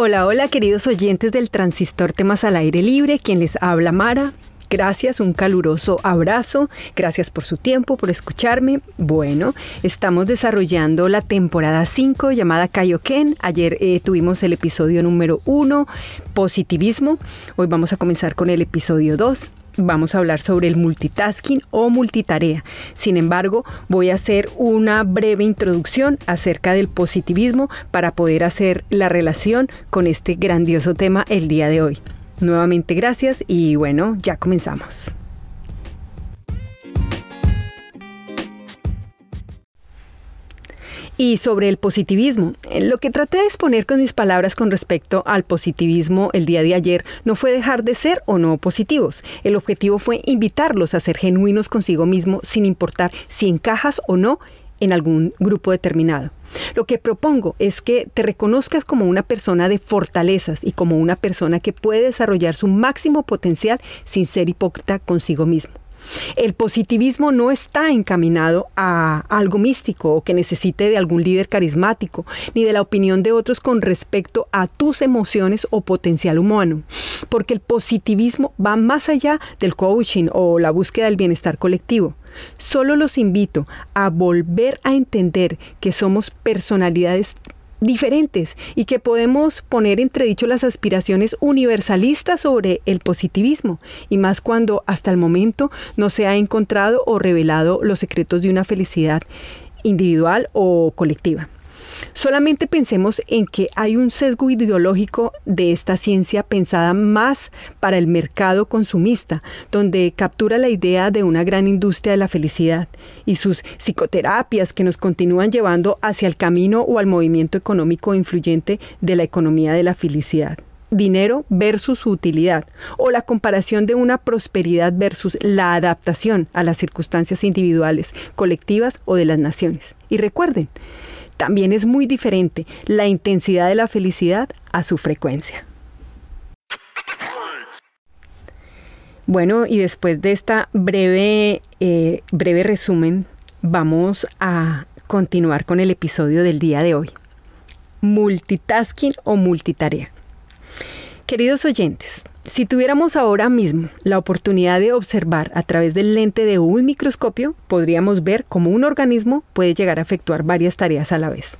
Hola, hola queridos oyentes del Transistor Temas al Aire Libre, quien les habla Mara. Gracias, un caluroso abrazo. Gracias por su tiempo, por escucharme. Bueno, estamos desarrollando la temporada 5 llamada Kaioken. Ayer eh, tuvimos el episodio número 1, positivismo. Hoy vamos a comenzar con el episodio 2 vamos a hablar sobre el multitasking o multitarea. Sin embargo, voy a hacer una breve introducción acerca del positivismo para poder hacer la relación con este grandioso tema el día de hoy. Nuevamente gracias y bueno, ya comenzamos. Y sobre el positivismo. Eh, lo que traté de exponer con mis palabras con respecto al positivismo el día de ayer no fue dejar de ser o no positivos. El objetivo fue invitarlos a ser genuinos consigo mismo sin importar si encajas o no en algún grupo determinado. Lo que propongo es que te reconozcas como una persona de fortalezas y como una persona que puede desarrollar su máximo potencial sin ser hipócrita consigo mismo. El positivismo no está encaminado a algo místico o que necesite de algún líder carismático, ni de la opinión de otros con respecto a tus emociones o potencial humano, porque el positivismo va más allá del coaching o la búsqueda del bienestar colectivo. Solo los invito a volver a entender que somos personalidades diferentes y que podemos poner entredicho las aspiraciones universalistas sobre el positivismo, y más cuando hasta el momento no se ha encontrado o revelado los secretos de una felicidad individual o colectiva. Solamente pensemos en que hay un sesgo ideológico de esta ciencia pensada más para el mercado consumista, donde captura la idea de una gran industria de la felicidad y sus psicoterapias que nos continúan llevando hacia el camino o al movimiento económico influyente de la economía de la felicidad dinero versus su utilidad, o la comparación de una prosperidad versus la adaptación a las circunstancias individuales, colectivas o de las naciones. Y recuerden, también es muy diferente la intensidad de la felicidad a su frecuencia. Bueno, y después de esta breve, eh, breve resumen, vamos a continuar con el episodio del día de hoy. Multitasking o multitarea. Queridos oyentes, si tuviéramos ahora mismo la oportunidad de observar a través del lente de un microscopio, podríamos ver cómo un organismo puede llegar a efectuar varias tareas a la vez.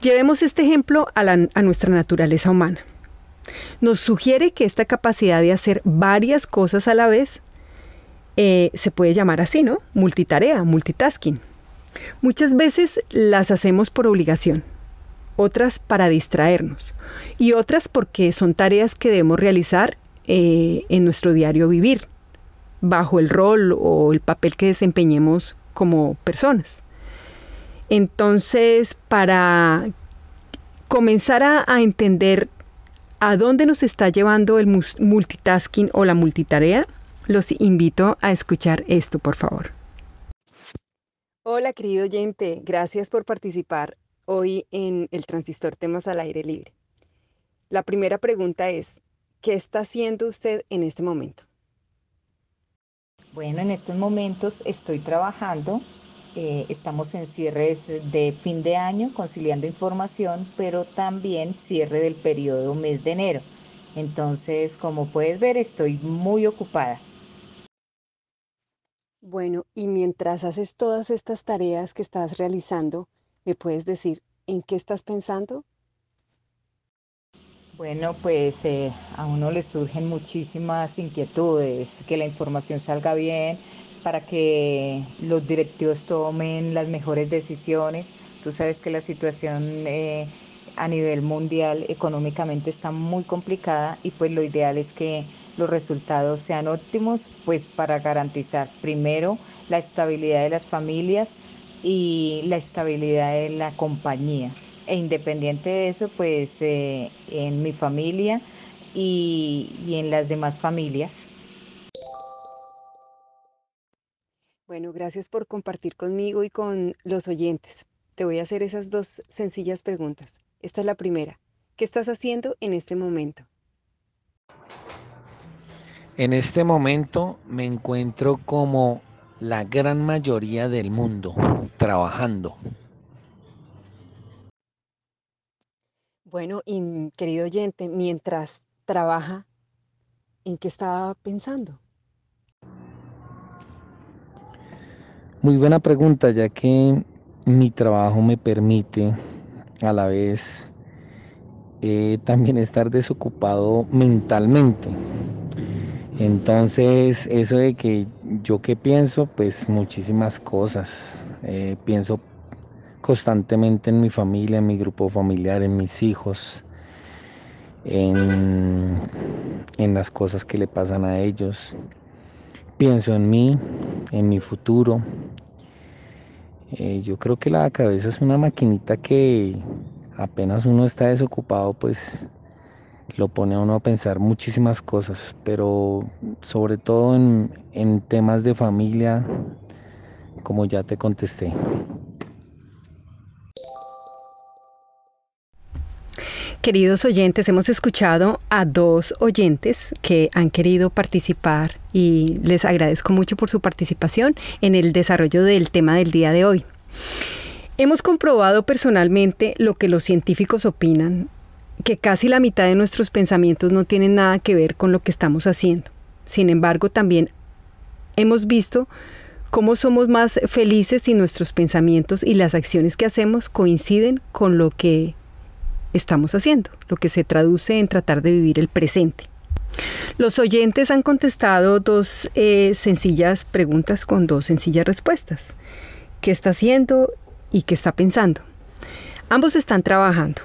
Llevemos este ejemplo a, nuestra naturaleza humana. Nos sugiere que esta capacidad de hacer varias cosas a la vez eh, se puede llamar así, ¿no? Multitarea, multitasking. Muchas veces las hacemos por obligación otras para distraernos y otras porque son tareas que debemos realizar eh, en nuestro diario vivir, bajo el rol o el papel que desempeñemos como personas. Entonces, para comenzar a, a entender a dónde nos está llevando el multitasking o la multitarea, los invito a escuchar esto, por favor. Hola, querido oyente, gracias por participar hoy en el transistor temas al aire libre. La primera pregunta es, ¿qué está haciendo usted en este momento? Bueno, en estos momentos estoy trabajando. Eh, estamos en cierres de fin de año, conciliando información, pero también cierre del periodo mes de enero. Entonces, como puedes ver, estoy muy ocupada. Bueno, y mientras haces todas estas tareas que estás realizando, ¿Me puedes decir en qué estás pensando? Bueno, pues eh, a uno le surgen muchísimas inquietudes, que la información salga bien, para que los directivos tomen las mejores decisiones. Tú sabes que la situación eh, a nivel mundial económicamente está muy complicada y pues lo ideal es que los resultados sean óptimos, pues para garantizar primero la estabilidad de las familias, y la estabilidad de la compañía. E independiente de eso, pues eh, en mi familia y, y en las demás familias. Bueno, gracias por compartir conmigo y con los oyentes. Te voy a hacer esas dos sencillas preguntas. Esta es la primera. ¿Qué estás haciendo en este momento? En este momento me encuentro como la gran mayoría del mundo trabajando. Bueno, y querido oyente, mientras trabaja, ¿en qué estaba pensando? Muy buena pregunta, ya que mi trabajo me permite a la vez eh, también estar desocupado mentalmente. Entonces, eso de que yo qué pienso, pues muchísimas cosas. Eh, pienso constantemente en mi familia, en mi grupo familiar, en mis hijos, en, en las cosas que le pasan a ellos. Pienso en mí, en mi futuro. Eh, yo creo que la cabeza es una maquinita que apenas uno está desocupado, pues lo pone a uno a pensar muchísimas cosas, pero sobre todo en, en temas de familia, como ya te contesté. Queridos oyentes, hemos escuchado a dos oyentes que han querido participar y les agradezco mucho por su participación en el desarrollo del tema del día de hoy. Hemos comprobado personalmente lo que los científicos opinan, que casi la mitad de nuestros pensamientos no tienen nada que ver con lo que estamos haciendo. Sin embargo, también hemos visto cómo somos más felices si nuestros pensamientos y las acciones que hacemos coinciden con lo que estamos haciendo, lo que se traduce en tratar de vivir el presente. Los oyentes han contestado dos eh, sencillas preguntas con dos sencillas respuestas. ¿Qué está haciendo y qué está pensando? Ambos están trabajando.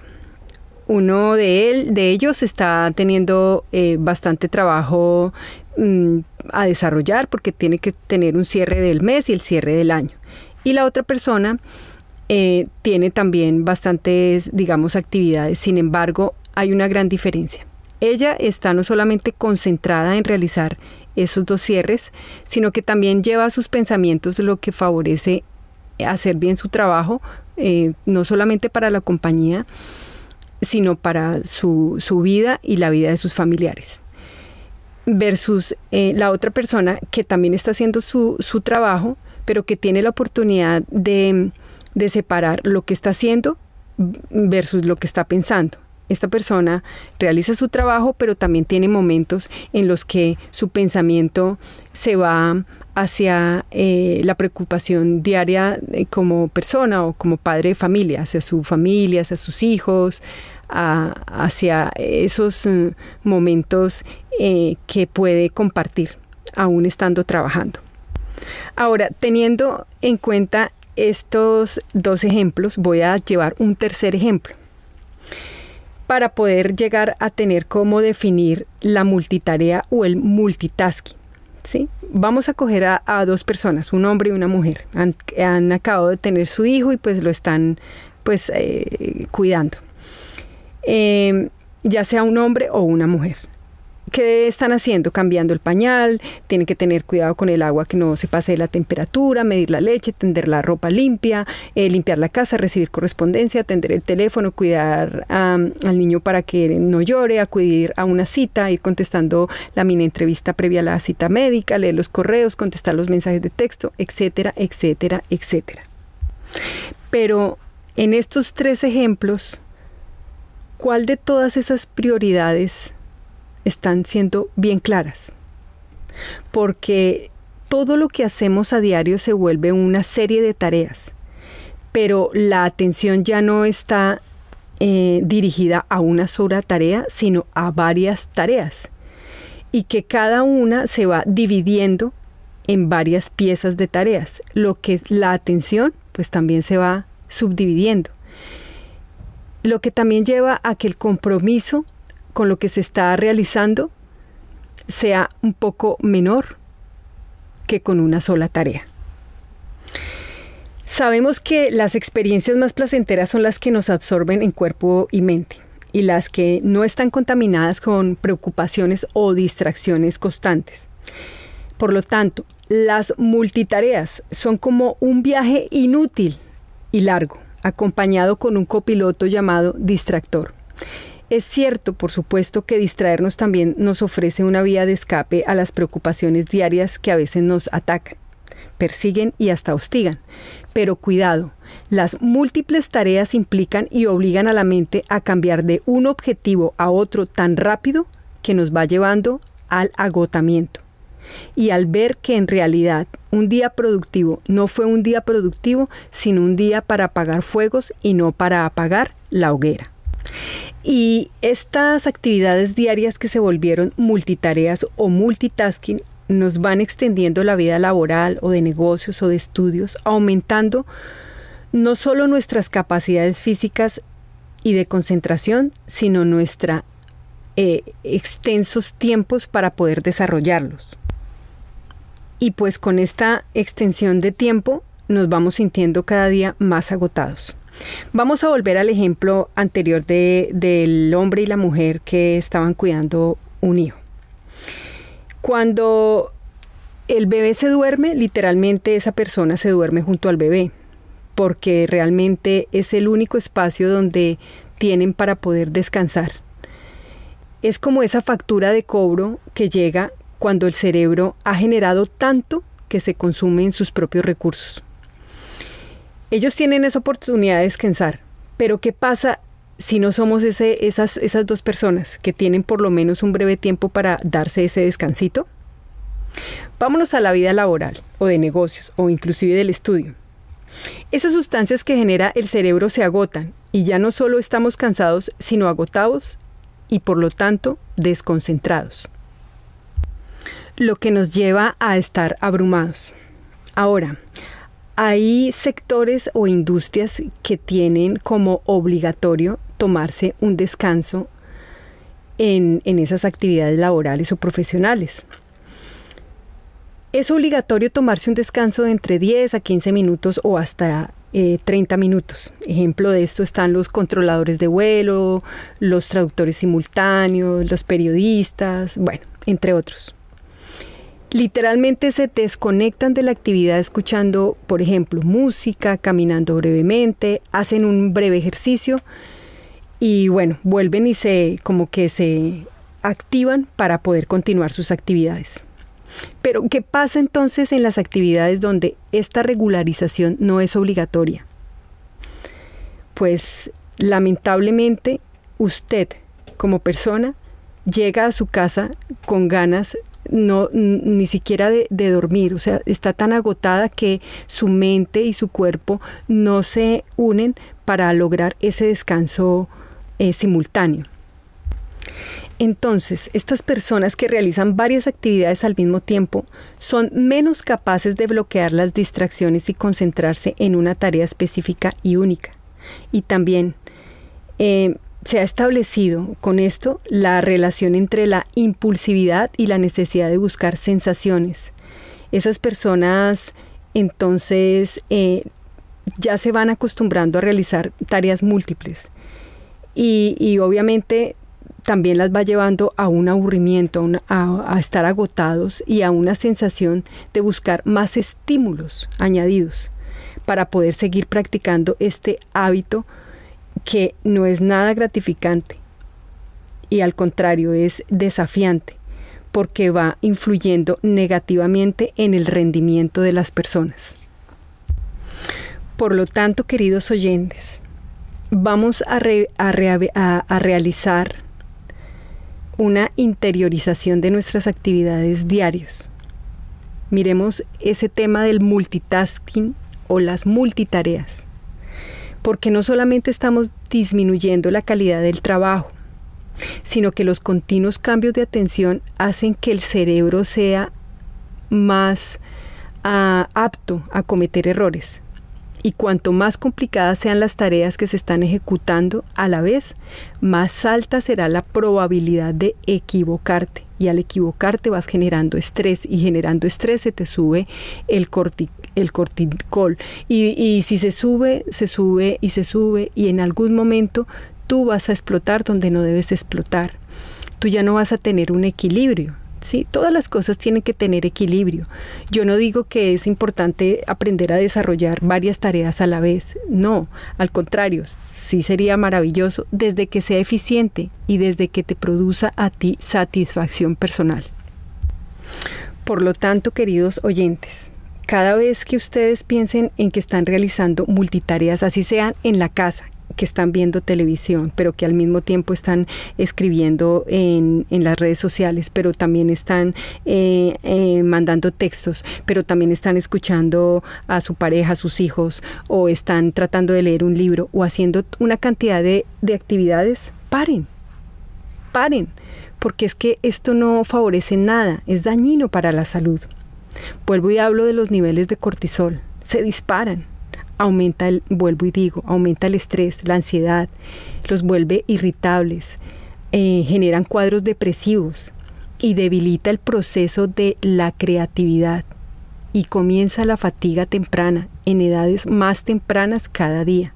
Uno de, él, de ellos está teniendo eh, bastante trabajo mm, a desarrollar porque tiene que tener un cierre del mes y el cierre del año. Y la otra persona eh, tiene también bastantes, digamos, actividades. Sin embargo, hay una gran diferencia. Ella está no solamente concentrada en realizar esos dos cierres, sino que también lleva a sus pensamientos lo que favorece hacer bien su trabajo, eh, no solamente para la compañía, sino para su, vida y la vida de sus familiares. Versus eh, la otra persona que también está haciendo su, su trabajo, pero que tiene la oportunidad de de separar lo que está haciendo versus lo que está pensando. Esta persona realiza su trabajo, pero también tiene momentos en los que su pensamiento se va hacia eh, la preocupación diaria eh, como persona o como padre de familia, hacia su familia, hacia sus hijos, hacia esos mm, momentos eh, que puede compartir aún estando trabajando. Ahora, teniendo en cuenta estos dos ejemplos, voy a llevar un tercer ejemplo para poder llegar a tener cómo definir la multitarea o el multitasking. ¿sí? Vamos a coger a, dos personas, un hombre y una mujer. Han, acabado de tener su hijo y pues lo están pues eh, cuidando. Eh, ya sea un hombre o una mujer. ¿Qué están haciendo? Cambiando el pañal, tienen que tener cuidado con el agua que no se pase de la temperatura, medir la leche, tender la ropa limpia, eh, limpiar la casa, recibir correspondencia, atender el teléfono, cuidar al niño para que no llore, acudir a una cita, ir contestando la mini entrevista previa a la cita médica, leer los correos, contestar los mensajes de texto, etcétera, etcétera, etcétera. Pero en estos tres ejemplos, ¿cuál de todas esas prioridades están siendo bien claras. Porque todo lo que hacemos a diario se vuelve una serie de tareas, pero la atención ya no está eh, dirigida a una sola tarea, sino a varias tareas. Y que cada una se va dividiendo en varias piezas de tareas, lo que la atención pues también se va subdividiendo. Lo que también lleva a que el compromiso con lo que se está realizando sea un poco menor que con una sola tarea. Sabemos que las experiencias más placenteras son las que nos absorben en cuerpo y mente y las que no están contaminadas con preocupaciones o distracciones constantes. Por lo tanto, las multitareas son como un viaje inútil y largo, acompañado con un copiloto llamado distractor. Es cierto, por supuesto, que distraernos también nos ofrece una vía de escape a las preocupaciones diarias que a veces nos atacan, persiguen y hasta hostigan. Pero cuidado, las múltiples tareas implican y obligan a la mente a cambiar de un objetivo a otro tan rápido que nos va llevando al agotamiento. Y al ver que en realidad un día productivo no fue un día productivo, sino un día para apagar fuegos y no para apagar la hoguera. Y estas actividades diarias que se volvieron multitareas o multitasking nos van extendiendo la vida laboral o de negocios o de estudios, aumentando no solo nuestras capacidades físicas y de concentración, sino nuestros eh, extensos tiempos para poder desarrollarlos. Y pues con esta extensión de tiempo nos vamos sintiendo cada día más agotados. Vamos a volver al ejemplo anterior de, del hombre y la mujer que estaban cuidando un hijo. Cuando el bebé se duerme, literalmente esa persona se duerme junto al bebé, porque realmente es el único espacio donde tienen para poder descansar. Es como esa factura de cobro que llega cuando el cerebro ha generado tanto que se consume en sus propios recursos. Ellos tienen esa oportunidad de descansar, pero ¿qué pasa si no somos ese, esas, esas dos personas que tienen por lo menos un breve tiempo para darse ese descansito? Vámonos a la vida laboral o de negocios o inclusive del estudio. Esas sustancias que genera el cerebro se agotan y ya no solo estamos cansados, sino agotados y por lo tanto desconcentrados. Lo que nos lleva a estar abrumados. Ahora, hay sectores o industrias que tienen como obligatorio tomarse un descanso en, esas actividades laborales o profesionales. Es obligatorio tomarse un descanso de entre 10 a 15 minutos o hasta 30 eh, minutos. Ejemplo de esto están los controladores de vuelo, los traductores simultáneos, los periodistas, bueno, entre otros literalmente se desconectan de la actividad escuchando, por ejemplo, música, caminando brevemente, hacen un breve ejercicio y bueno, vuelven y se como que se activan para poder continuar sus actividades. Pero ¿qué pasa entonces en las actividades donde esta regularización no es obligatoria? Pues lamentablemente usted como persona llega a su casa con ganas no ni siquiera de, dormir, o sea, está tan agotada que su mente y su cuerpo no se unen para lograr ese descanso eh, simultáneo. Entonces, estas personas que realizan varias actividades al mismo tiempo son menos capaces de bloquear las distracciones y concentrarse en una tarea específica y única. Y también eh, se ha establecido con esto la relación entre la impulsividad y la necesidad de buscar sensaciones. Esas personas entonces eh, ya se van acostumbrando a realizar tareas múltiples y, obviamente también las va llevando a un aburrimiento, a, a estar agotados y a una sensación de buscar más estímulos añadidos para poder seguir practicando este hábito que no es nada gratificante y al contrario es desafiante porque va influyendo negativamente en el rendimiento de las personas. Por lo tanto, queridos oyentes, vamos a, realizar una interiorización de nuestras actividades diarios. Miremos ese tema del multitasking o las multitareas porque no solamente estamos disminuyendo la calidad del trabajo, sino que los continuos cambios de atención hacen que el cerebro sea más ah, apto a cometer errores. Y cuanto más complicadas sean las tareas que se están ejecutando a la vez, más alta será la probabilidad de equivocarte. Y al equivocarte vas generando estrés y generando estrés se te sube el, corti el corticol. Y, y si se sube, se sube y se sube y en algún momento tú vas a explotar donde no debes explotar. Tú ya no vas a tener un equilibrio. ¿Sí? Todas las cosas tienen que tener equilibrio. Yo no digo que es importante aprender a desarrollar varias tareas a la vez, no, al contrario, sí sería maravilloso desde que sea eficiente y desde que te produza a ti satisfacción personal. Por lo tanto, queridos oyentes, cada vez que ustedes piensen en que están realizando multitareas, así sean en la casa, que están viendo televisión, pero que al mismo tiempo están escribiendo en, las redes sociales, pero también están eh, eh, mandando textos, pero también están escuchando a su pareja, a sus hijos, o están tratando de leer un libro, o haciendo una cantidad de, de actividades, paren, paren, porque es que esto no favorece nada, es dañino para la salud. Vuelvo y hablo de los niveles de cortisol. Se disparan. Aumenta el, vuelvo y digo, aumenta el estrés, la ansiedad, los vuelve irritables, eh, generan cuadros depresivos y debilita el proceso de la creatividad. Y comienza la fatiga temprana, en edades más tempranas cada día,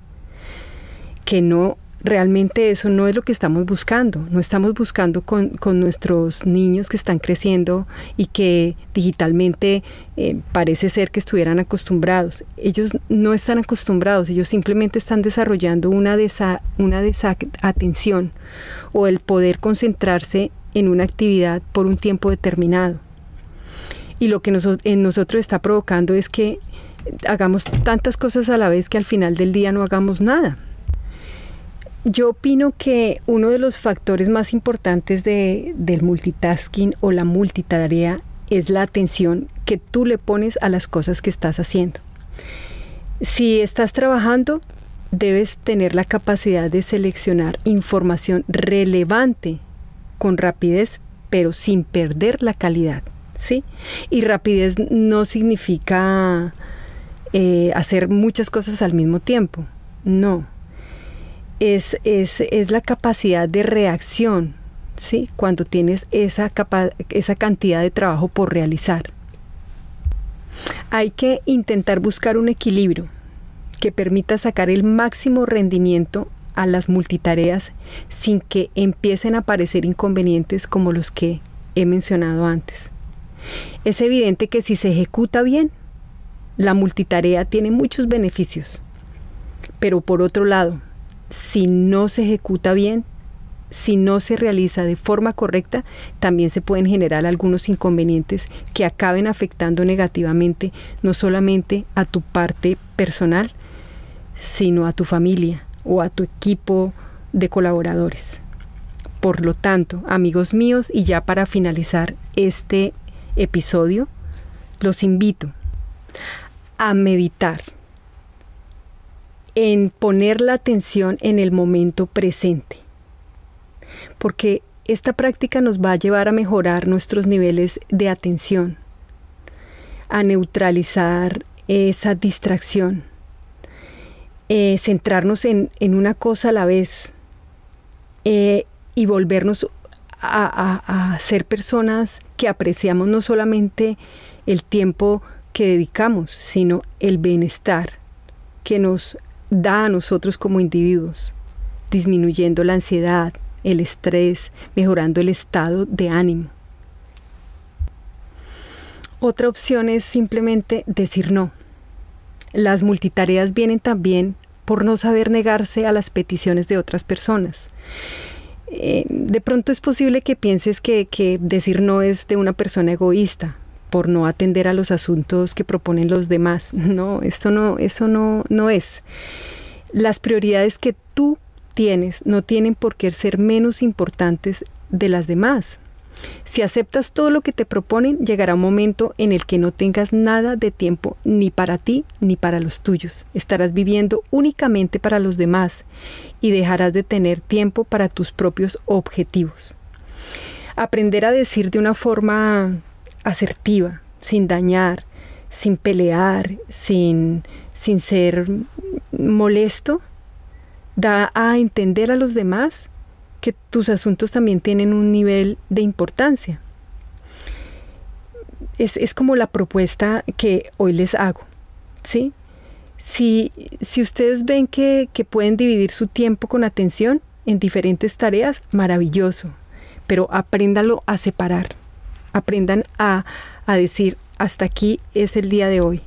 que no realmente eso no es lo que estamos buscando. No estamos buscando con, nuestros niños que están creciendo y que digitalmente eh, parece ser que estuvieran acostumbrados. Ellos no están acostumbrados, ellos simplemente están desarrollando una, desa, una desatención o el poder concentrarse en una actividad por un tiempo determinado. Y lo que en nosotros está provocando es que hagamos tantas cosas a la vez que al final del día no hagamos nada. Yo opino que uno de los factores más importantes de, del multitasking o la multitarea es la atención que tú le pones a las cosas que estás haciendo. Si estás trabajando, debes tener la capacidad de seleccionar información relevante con rapidez, pero sin perder la calidad. ¿sí? Y rapidez no significa eh, hacer muchas cosas al mismo tiempo. No es, es, la capacidad de reacción, ¿sí? Cuando tienes esa, esa cantidad de trabajo por realizar. Hay que intentar buscar un equilibrio que permita sacar el máximo rendimiento a las multitareas sin que empiecen a aparecer inconvenientes como los que he mencionado antes. Es evidente que si se ejecuta bien, la multitarea tiene muchos beneficios, pero por otro lado, si no se ejecuta bien, si no se realiza de forma correcta, también se pueden generar algunos inconvenientes que acaben afectando negativamente no solamente a tu parte personal, sino a tu familia o a tu equipo de colaboradores. Por lo tanto, amigos míos, y ya para finalizar este episodio, los invito a meditar en poner la atención en el momento presente. Porque esta práctica nos va a llevar a mejorar nuestros niveles de atención, a neutralizar esa distracción, eh, centrarnos en, una cosa a la vez eh, y volvernos a, a ser personas que apreciamos no solamente el tiempo que dedicamos, sino el bienestar que nos da a nosotros como individuos, disminuyendo la ansiedad, el estrés, mejorando el estado de ánimo. Otra opción es simplemente decir no. Las multitareas vienen también por no saber negarse a las peticiones de otras personas. Eh, de pronto es posible que pienses que, que decir no es de una persona egoísta, por no atender a los asuntos que proponen los demás. No, esto no, eso no, no es. Las prioridades que tú tienes no tienen por qué ser menos importantes de las demás. Si aceptas todo lo que te proponen, llegará un momento en el que no tengas nada de tiempo ni para ti ni para los tuyos. Estarás viviendo únicamente para los demás y dejarás de tener tiempo para tus propios objetivos. Aprender a decir de una forma asertiva, sin dañar, sin pelear, sin, sin ser molesto, da a entender a los demás que tus asuntos también tienen un nivel de importancia. Es, como la propuesta que hoy les hago. ¿sí? Si, si ustedes ven que, que pueden dividir su tiempo con atención en diferentes tareas, maravilloso, pero apréndalo a separar aprendan a, decir, hasta aquí es el día de hoy,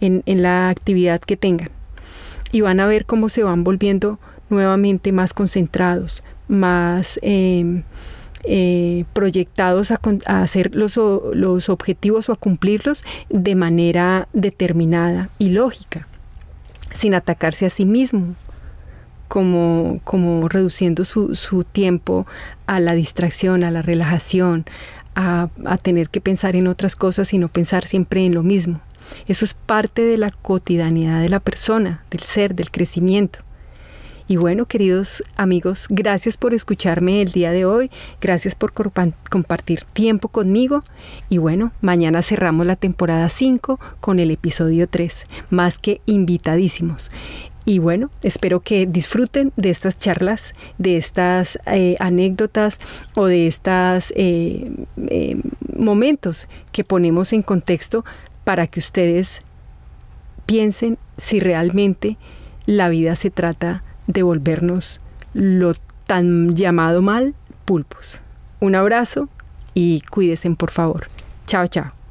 en, la actividad que tengan. Y van a ver cómo se van volviendo nuevamente más concentrados, más em, eh, proyectados a, hacer los, los objetivos o a cumplirlos de manera determinada y lógica, sin atacarse a sí mismo, como, como reduciendo su, su, tiempo a la distracción, a la relajación, a, tener que pensar en otras cosas y no pensar siempre en lo mismo. Eso es parte de la cotidianidad de la persona, del ser, del crecimiento. Y bueno, queridos amigos, gracias por escucharme el día de hoy, gracias por compartir tiempo conmigo y bueno, mañana cerramos la temporada 5 con el episodio 3, más que invitadísimos. Y bueno, espero que disfruten de estas charlas, de estas eh, anécdotas o de estos eh, eh, momentos que ponemos en contexto para que ustedes piensen si realmente la vida se trata de volvernos lo tan llamado mal pulpos. Un abrazo y cuídense por favor. Chao, chao.